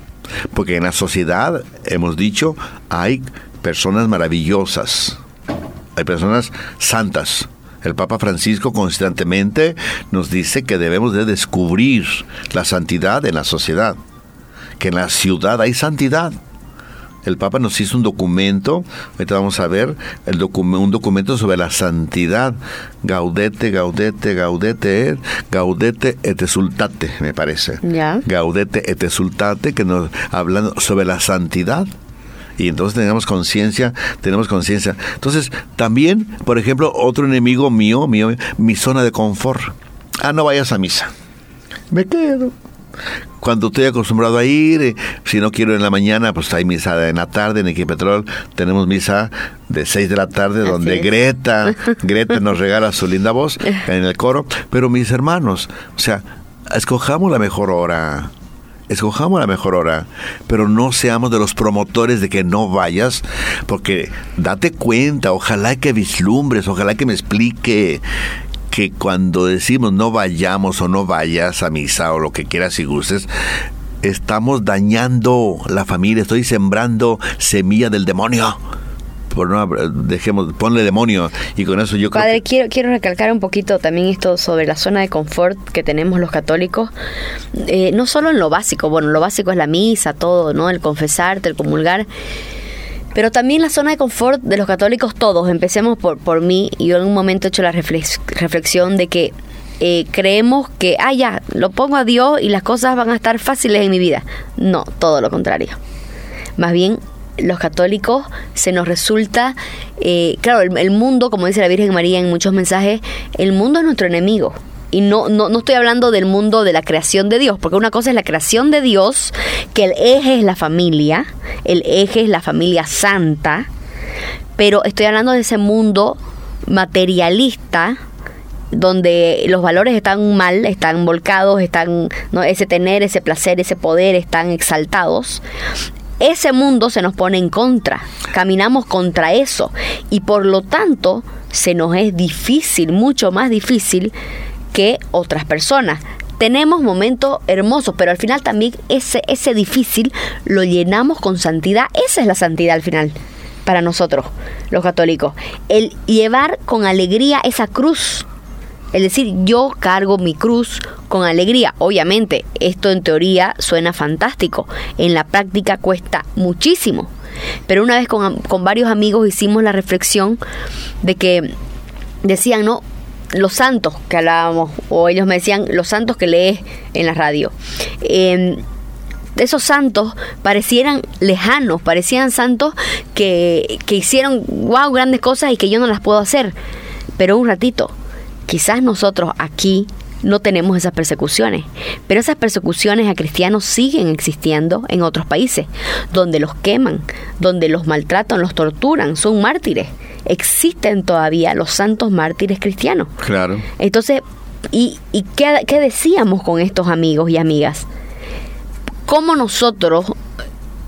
Porque en la sociedad, hemos dicho, hay personas maravillosas, hay personas santas, el Papa Francisco constantemente nos dice que debemos de descubrir la santidad en la sociedad, que en la ciudad hay santidad. El Papa nos hizo un documento, ahorita vamos a ver, el un documento sobre la santidad. Gaudete, gaudete, gaudete, gaudete et exultate, me parece. Gaudete et exultate, que nos hablan sobre la santidad y entonces tenemos conciencia, tenemos conciencia. Entonces, también, por ejemplo, otro enemigo mío, mío, mi zona de confort. Ah, no vayas a misa. Me quedo. Cuando estoy acostumbrado a ir, eh, si no quiero en la mañana, pues hay misa en la tarde en Equipetrol. Tenemos misa de 6 de la tarde donde Greta, <laughs> Greta nos regala su linda voz en el coro. Pero mis hermanos, o sea, escojamos la mejor hora escojamos la mejor hora, pero no seamos de los promotores de que no vayas, porque date cuenta, ojalá que vislumbres, ojalá que me explique que cuando decimos no vayamos o no vayas a misa o lo que quieras y gustes, estamos dañando la familia, estoy sembrando semilla del demonio por no dejemos ponle demonio y con eso yo Padre, quiero quiero recalcar un poquito también esto sobre la zona de confort que tenemos los católicos, eh, no solo en lo básico, bueno, lo básico es la misa, todo, ¿no? El confesarte, el comulgar, pero también la zona de confort de los católicos todos, empecemos por, por mí, y yo en un momento he hecho la reflexión de que eh, creemos que, ah, ya, lo pongo a Dios y las cosas van a estar fáciles en mi vida. No, todo lo contrario. Más bien los católicos se nos resulta, eh, claro, el, mundo, como dice la Virgen María en muchos mensajes, el mundo es nuestro enemigo. Y no, no, no estoy hablando del mundo de la creación de Dios, porque una cosa es la creación de Dios, que el eje es la familia, el eje es la familia santa, pero estoy hablando de ese mundo materialista, donde los valores están mal, están volcados, están ¿no? ese tener, ese placer, ese poder están exaltados ese mundo se nos pone en contra, caminamos contra eso y por lo tanto se nos es difícil, mucho más difícil que otras personas. Tenemos momentos hermosos, pero al final también ese, ese difícil lo llenamos con santidad. Esa es la santidad al final para nosotros, los católicos. El llevar con alegría esa cruz es decir, yo cargo mi cruz con alegría. Obviamente, esto en teoría suena fantástico. En la práctica cuesta muchísimo. Pero una vez con, varios amigos hicimos la reflexión de que decían, ¿no? Los santos que hablábamos, o ellos me decían, los santos que lees en la radio. Eh, esos santos parecieran lejanos, parecían santos que, que hicieron, wow, grandes cosas y que yo no las puedo hacer. Pero un ratito, Quizás nosotros aquí no tenemos esas persecuciones, pero esas persecuciones a cristianos siguen existiendo en otros países, donde los queman, donde los maltratan, los torturan, son mártires. Existen todavía los santos mártires cristianos. Claro. Entonces, ¿y, y qué, qué decíamos con estos amigos y amigas? ¿Cómo nosotros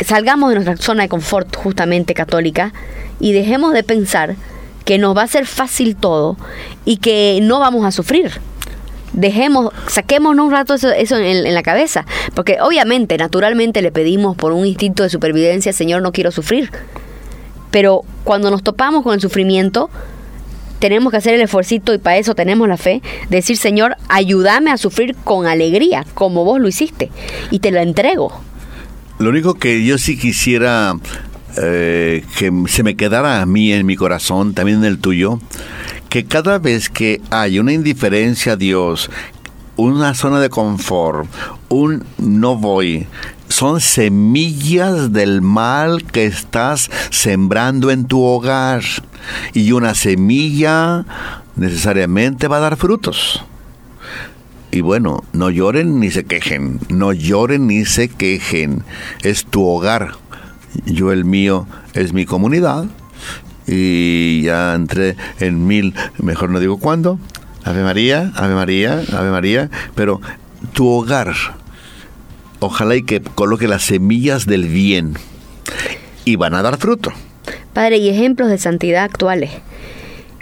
salgamos de nuestra zona de confort justamente católica y dejemos de pensar que nos va a ser fácil todo y que no vamos a sufrir. Dejemos, saquémonos un rato eso, en, la cabeza, porque obviamente, naturalmente le pedimos por un instinto de supervivencia, Señor, no quiero sufrir. Pero cuando nos topamos con el sufrimiento, tenemos que hacer el esfuerzo y para eso tenemos la fe, decir, Señor, ayúdame a sufrir con alegría, como vos lo hiciste, y te lo entrego. Lo único que yo sí quisiera eh, que se me quedara a mí en mi corazón, también en el tuyo, que cada vez que hay una indiferencia a Dios, una zona de confort, un no voy, son semillas del mal que estás sembrando en tu hogar. Y una semilla necesariamente va a dar frutos. Y bueno, no lloren ni se quejen, no lloren ni se quejen. Es tu hogar, yo el mío es mi comunidad y ya entré en mil, mejor no digo cuándo, Ave María, Ave María, Ave María, pero tu hogar, ojalá y que coloque las semillas del bien y van a dar fruto. Padre, y ejemplos de santidad actuales.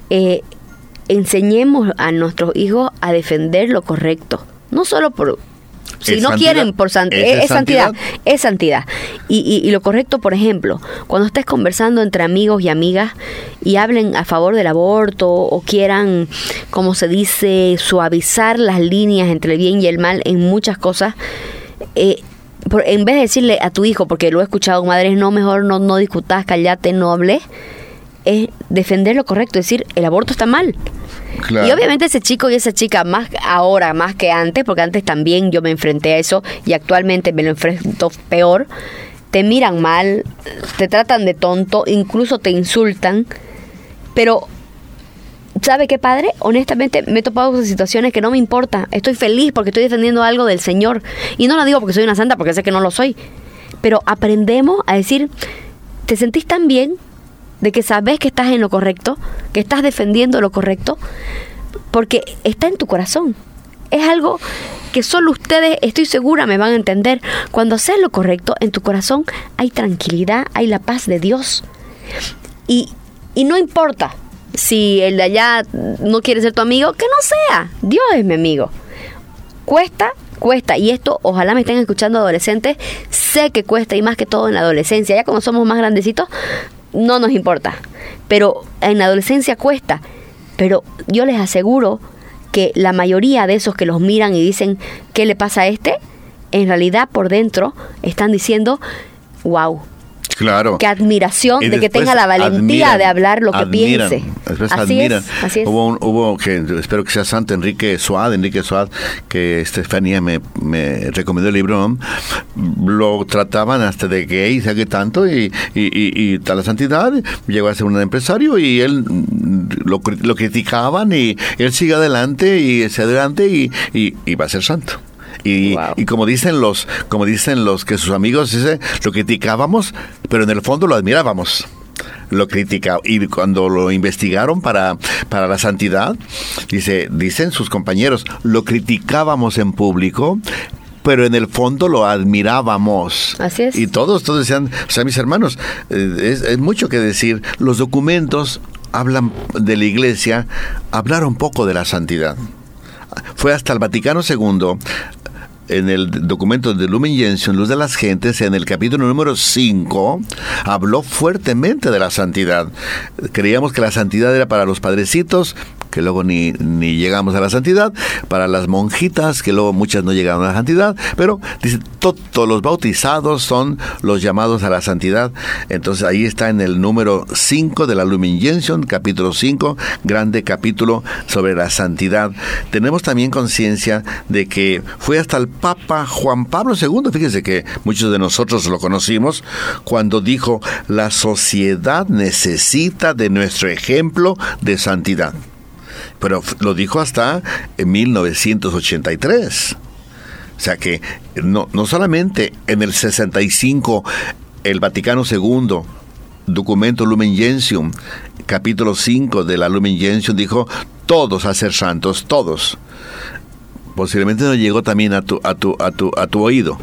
Eh, enseñemos a nuestros hijos a defender lo correcto, no solo por si no quieren por santidad, es, santidad, es santidad. Y, lo correcto, por ejemplo, cuando estés conversando entre amigos y amigas y hablen a favor del aborto o quieran, como se dice, suavizar las líneas entre el bien y el mal en muchas cosas, eh, en vez de decirle a tu hijo, porque lo he escuchado madres, no, mejor no, no discutas, callate, no hablé, es defender lo correcto, decir, el aborto está mal. Y obviamente ese chico y esa chica, más ahora, más que antes, porque antes también yo me enfrenté a eso y actualmente me lo enfrento peor, te miran mal, te tratan de tonto, incluso te insultan, pero ¿sabe qué padre? Honestamente me he topado con situaciones que no me importa, estoy feliz porque estoy defendiendo algo del Señor y no lo digo porque soy una santa, porque sé que no lo soy, pero aprendemos a decir, ¿te sentís tan bien de que sabes que estás en lo correcto, que estás defendiendo lo correcto, porque está en tu corazón. Es algo que solo ustedes, estoy segura, me van a entender. Cuando haces lo correcto, en tu corazón hay tranquilidad, hay la paz de Dios. Y, y no importa si el de allá no quiere ser tu amigo, que no sea. Dios es mi amigo. Cuesta, cuesta. Y esto, ojalá me estén escuchando adolescentes, sé que cuesta y más que todo en la adolescencia. Ya como somos más grandecitos, no nos importa. Pero en la adolescencia cuesta. Pero yo les aseguro que la mayoría de esos que los miran y dicen, ¿qué le pasa a este? En realidad por dentro están diciendo, wow, Claro. Qué admiración de que tenga la valentía de hablar lo que piense. Así es, Hubo, hubo que espero que sea Santo Enrique Suad, Enrique Suad, que Estefanía me, me recomendó el libro. Lo trataban hasta de gay, que tanto, y, y, y, tal la santidad. Llegó a ser un empresario y él lo, lo criticaban y él sigue adelante y se adelante y, y va a ser santo. Y, y, como dicen los, como dicen los que sus amigos dice, lo criticábamos, pero en el fondo lo admirábamos lo critica y cuando lo investigaron para, para la santidad, dice, dicen sus compañeros, lo criticábamos en público, pero en el fondo lo admirábamos. Así es. Y todos, todos decían, o sea, mis hermanos, eh, es, es mucho que decir, los documentos hablan de la iglesia, hablaron poco de la santidad. Fue hasta el Vaticano II en el documento de Lumen Gentium, Luz de las Gentes, en el capítulo número 5, habló fuertemente de la santidad. Creíamos que la santidad era para los padrecitos, que luego ni, ni llegamos a la santidad, para las monjitas, que luego muchas no llegaron a la santidad, pero dice, todos los bautizados son los llamados a la santidad. Entonces ahí está en el número 5 de la Lumen capítulo 5, grande capítulo sobre la santidad. Tenemos también conciencia de que fue hasta el Papa Juan Pablo II, fíjese que muchos de nosotros lo conocimos, cuando dijo, la sociedad necesita de nuestro ejemplo de santidad pero lo dijo hasta en 1983. O sea que no, no solamente en el 65 el Vaticano II, documento Lumen Gentium, capítulo 5 de la Lumen Gentium, dijo todos a ser santos, todos. Posiblemente no llegó también a tu, a tu, a tu, a tu oído.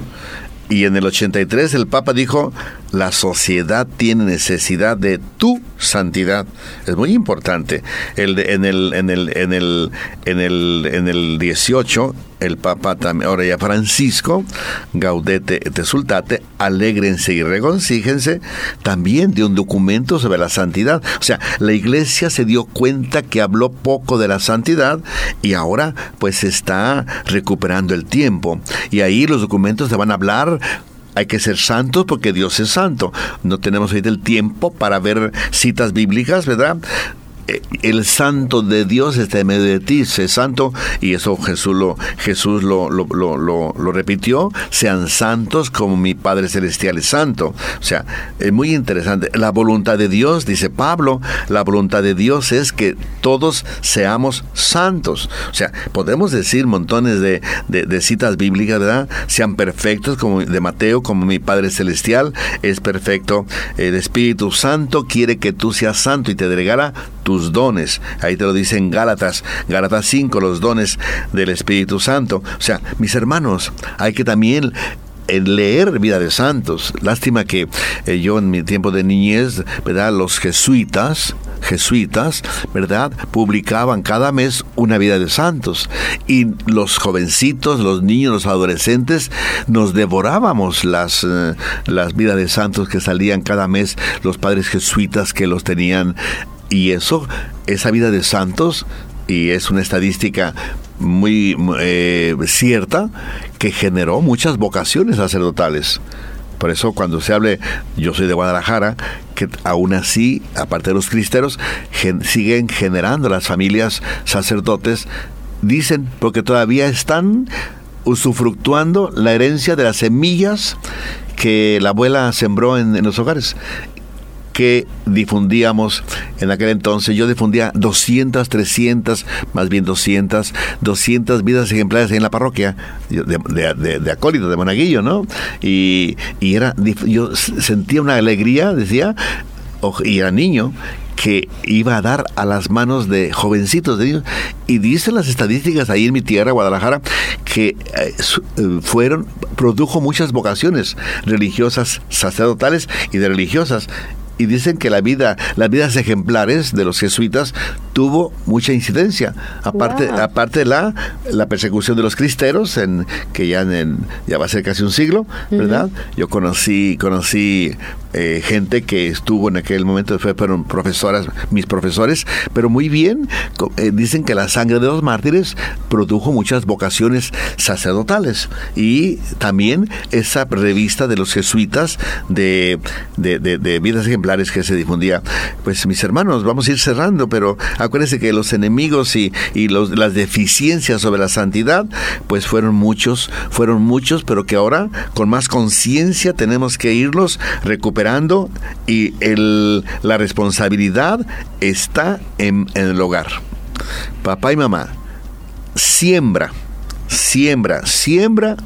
Y en el 83 el Papa dijo, la sociedad tiene necesidad de tu santidad. Es muy importante. El en, el, en, el, en, el, en, el, en el 18, el Papa, ahora ya Francisco, Gaudete et Sultate, alégrense y reconcíjense, también de un documento sobre la santidad. O sea, la iglesia se dio cuenta que habló poco de la santidad y ahora pues está recuperando el tiempo. Y ahí los documentos te van a hablar hay que ser santos porque Dios es santo. No tenemos ahorita el tiempo para ver citas bíblicas, ¿verdad? El santo de Dios está en medio de ti, sé santo, y eso Jesús lo, Jesús lo, lo, repitió, sean santos como mi Padre Celestial es santo. O sea, es muy interesante. La voluntad de Dios, dice Pablo, la voluntad de Dios es que todos seamos santos. O sea, podemos decir montones de, de, citas bíblicas, ¿verdad? Sean perfectos como de Mateo, como mi Padre Celestial es perfecto. El Espíritu Santo quiere que tú seas santo y te regala dones. Ahí te lo dice en Gálatas, Gálatas 5, los dones del Espíritu Santo. O sea, mis hermanos, hay que también eh, leer vida de santos. Lástima que eh, yo en mi tiempo de niñez, ¿verdad? Los jesuitas, jesuitas, ¿verdad? Publicaban cada mes una vida de santos. Y los jovencitos, los niños, los adolescentes, nos devorábamos las, eh, las vidas de santos que salían cada mes, los padres jesuitas que los tenían y eso, esa vida de santos, y es una estadística muy eh, cierta, que generó muchas vocaciones sacerdotales. Por eso cuando se hable, yo soy de Guadalajara, que aún así, aparte de los cristeros, siguen generando las familias sacerdotes, dicen, porque todavía están usufructuando la herencia de las semillas que la abuela sembró en los hogares que difundíamos en aquel entonces. Yo difundía 200, 300, más bien 200, 200 vidas ejemplares en la parroquia de, de, de, monaguillo, ¿no? Y, y, era, yo sentía una alegría, decía, y era niño, que iba a dar a las manos de jovencitos de ellos. Y dicen las estadísticas ahí en mi tierra, Guadalajara, que eh, eh, fueron, produjo muchas vocaciones religiosas, sacerdotales y de religiosas y dicen que la vida, las vidas ejemplares de los jesuitas tuvo mucha incidencia. Aparte, aparte de la, la persecución de los cristeros, en, que ya, en, ya va a ser casi un siglo, ¿verdad? Yo conocí, conocí eh, gente que estuvo en aquel momento, fueron profesoras, mis profesores, pero muy bien, eh, dicen que la sangre de los mártires produjo muchas vocaciones sacerdotales y también esa revista de los jesuitas de, de, vidas ejemplares que se difundía. Pues mis hermanos, vamos a ir cerrando, pero acuérdense que los enemigos y, y los, las deficiencias sobre la santidad, pues fueron muchos, fueron muchos, pero que ahora con más conciencia tenemos que irlos recuperando y el, la responsabilidad está en, en el hogar. Papá y mamá, siembra, siembra, siembra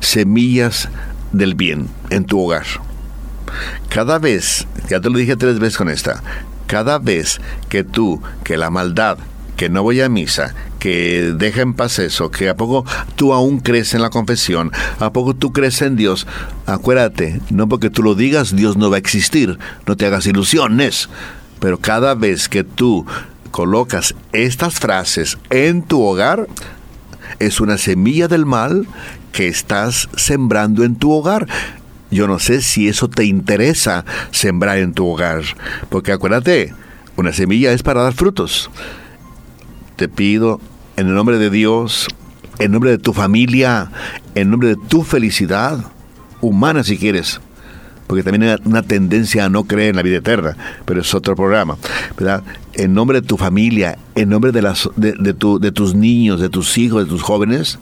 semillas del bien en tu hogar. Cada vez, ya te lo dije tres veces con esta, cada vez que tú, que la maldad, que no voy a misa, que deja en paz eso, que a poco tú aún crees en la confesión, a poco tú crees en Dios, acuérdate, no porque tú lo digas, Dios no va a existir, no te hagas ilusiones, pero cada vez que tú colocas estas frases en tu hogar, es una semilla del mal que estás sembrando en tu hogar. Yo no sé si eso te interesa sembrar en tu hogar, porque acuérdate, una semilla es para dar frutos te pido en el nombre de Dios, en nombre de tu familia, en nombre de tu felicidad humana si quieres, porque también hay una tendencia a no creer en la vida eterna, pero es otro programa, ¿verdad? En nombre de tu familia, en nombre de, las, de, tu, de tus niños, de tus hijos, de tus jóvenes,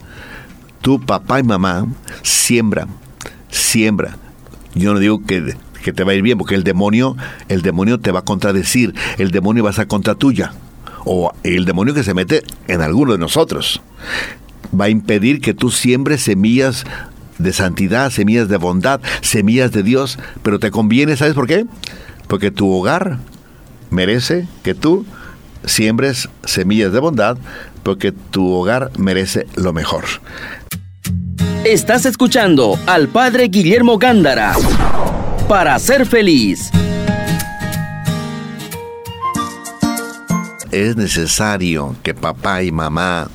tu papá y mamá siembra, siembra. Yo no digo que, que te va a ir bien, porque el demonio, el demonio te va a contradecir, el demonio va a ser contra tuya o el demonio que se mete en alguno de nosotros. Va a impedir que tú siembres semillas de santidad, semillas de bondad, semillas de Dios, pero te conviene, ¿sabes por qué? Porque tu hogar merece que tú siembres semillas de bondad, porque tu hogar merece lo mejor. Estás escuchando al Padre Guillermo Gándara para ser feliz. Es necesario que papá y mamá,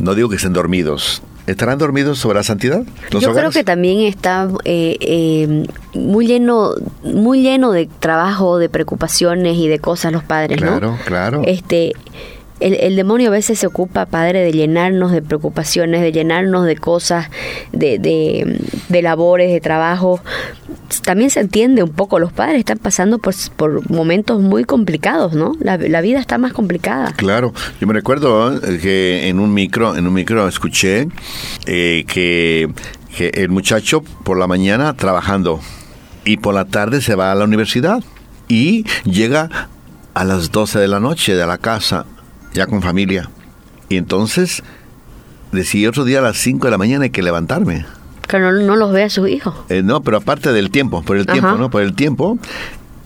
no digo que estén dormidos, ¿Estarán dormidos sobre la santidad? Yo creo que también está eh, eh, muy lleno, muy lleno de trabajo, de preocupaciones y de cosas los padres, ¿no? Claro, claro. Este, el, demonio a veces se ocupa, Padre, de llenarnos de preocupaciones, de llenarnos de cosas, de, de, labores, de trabajo. También se entiende un poco, los padres están pasando por, por momentos muy complicados, ¿no? La, vida está más complicada. Claro, yo me recuerdo eh, que en un micro, en un micro escuché eh, que, que el muchacho por la mañana trabajando y por la tarde se va a la universidad y llega a las 12 de la noche de la casa ya con familia. Y entonces decidí otro día a las 5 de la mañana hay que levantarme. Que no, no los ve a sus hijos. Eh, no, pero aparte del tiempo, por el tiempo, ¿no? Por el tiempo.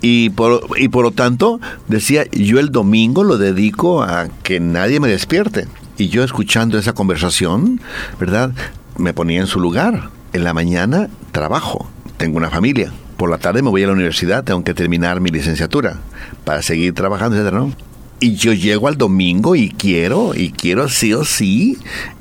Y por, y por lo tanto, decía, yo el domingo lo dedico a que nadie me despierte. Y yo escuchando esa conversación, ¿verdad? Me ponía en su lugar. En la mañana trabajo, tengo una familia. Por la tarde me voy a la universidad, tengo que terminar mi licenciatura para seguir trabajando, etc. ¿no? Y yo llego al domingo y quiero, y quiero sí o sí,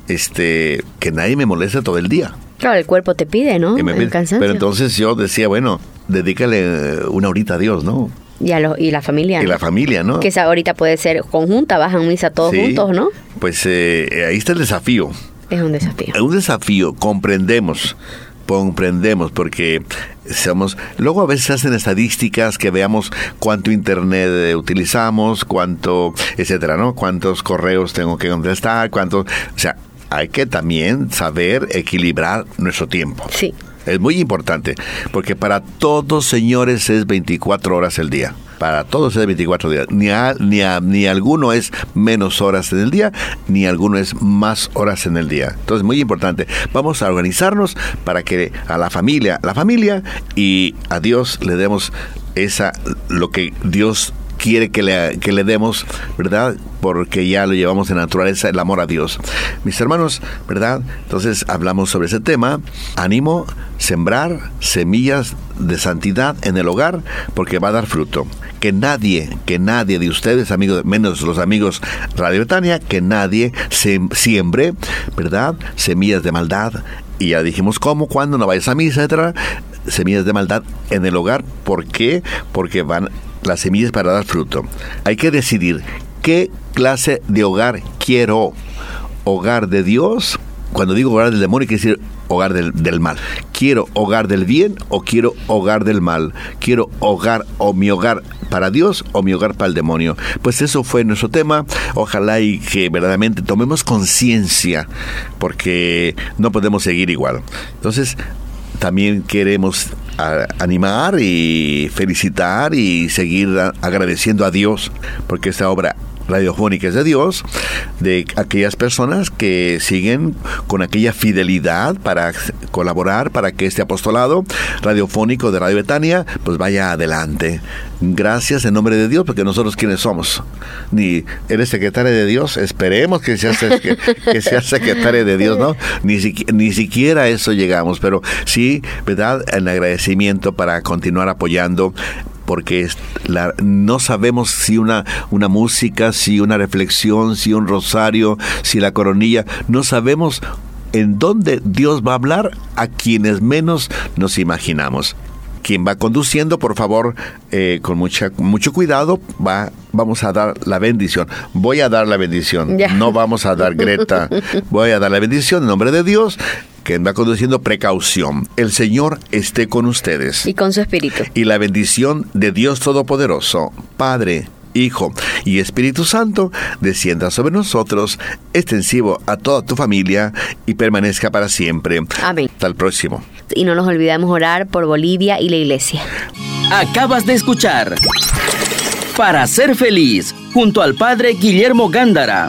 este, que nadie me moleste todo el día. Claro, el cuerpo te pide, ¿no? Pero entonces yo decía, bueno, dedícale una horita a Dios, ¿no? Y, a y la familia. Y la familia, ¿no? Que esa ahorita puede ser conjunta, bajan misa todos juntos, ¿no? Pues eh, ahí está el desafío. Es un desafío. Es un desafío, comprendemos comprendemos porque somos luego a veces hacen estadísticas que veamos cuánto internet utilizamos cuánto etcétera no cuántos correos tengo que contestar cuántos o sea hay que también saber equilibrar nuestro tiempo. Sí. Es muy importante porque para todos señores es 24 horas el día para todos es 24 días. Ni, ni, ni alguno es menos horas en el día, ni alguno es más horas en el día. Entonces, muy importante. Vamos a organizarnos para que a la familia, la familia y a Dios le demos esa, lo que Dios quiere que le, que le demos, ¿verdad? Porque ya lo llevamos en naturaleza, el amor a Dios. Mis hermanos, ¿verdad? Entonces hablamos sobre ese tema. Ánimo, sembrar semillas de santidad en el hogar porque va a dar fruto. Que nadie, que nadie de ustedes, amigos, menos los amigos Radio Betania, que nadie se siembre, ¿verdad? Semillas de maldad. Y ya dijimos cómo, cuándo, no vayas a misa, etcétera semillas de maldad en el hogar. ¿Por qué? Porque van las semillas para dar fruto. Hay que decidir qué clase de hogar quiero. Hogar de Dios. Cuando digo hogar del demonio, quiere decir hogar del, del, mal. Quiero hogar del bien o quiero hogar del mal. Quiero hogar o mi hogar para Dios o mi hogar para el demonio. Pues eso fue nuestro tema. Ojalá y que verdaderamente tomemos conciencia porque no podemos seguir igual. Entonces, también queremos animar y felicitar y seguir agradeciendo a Dios porque esta obra radiofónica es de Dios, de aquellas personas que siguen con aquella fidelidad para colaborar para que este apostolado radiofónico de Radio Betania pues vaya adelante. Gracias en nombre de Dios, porque nosotros quienes somos. Ni eres secretaria de Dios, esperemos que seas, que, que secretaria de Dios, ¿no? Ni, ni siquiera eso llegamos, pero sí, ¿verdad? El agradecimiento para continuar apoyando porque la, no sabemos si una, una música, si una reflexión, si un rosario, si la coronilla, no sabemos en dónde Dios va a hablar a quienes menos nos imaginamos. Quien va conduciendo, por favor, eh, con mucha, mucho cuidado, va, vamos a dar la bendición. Voy a dar la bendición. No vamos a dar Greta. <laughs> Voy a dar la bendición en nombre de Dios que va conduciendo precaución. El Señor esté con ustedes. Y con su espíritu. Y la bendición de Dios Todopoderoso, Padre, Hijo y Espíritu Santo, descienda sobre nosotros, extensivo a toda tu familia y permanezca para siempre. Amén. Hasta el próximo. Y no nos olvidemos orar por Bolivia y la iglesia. Acabas de escuchar Para ser feliz, junto al Padre Guillermo Gándara.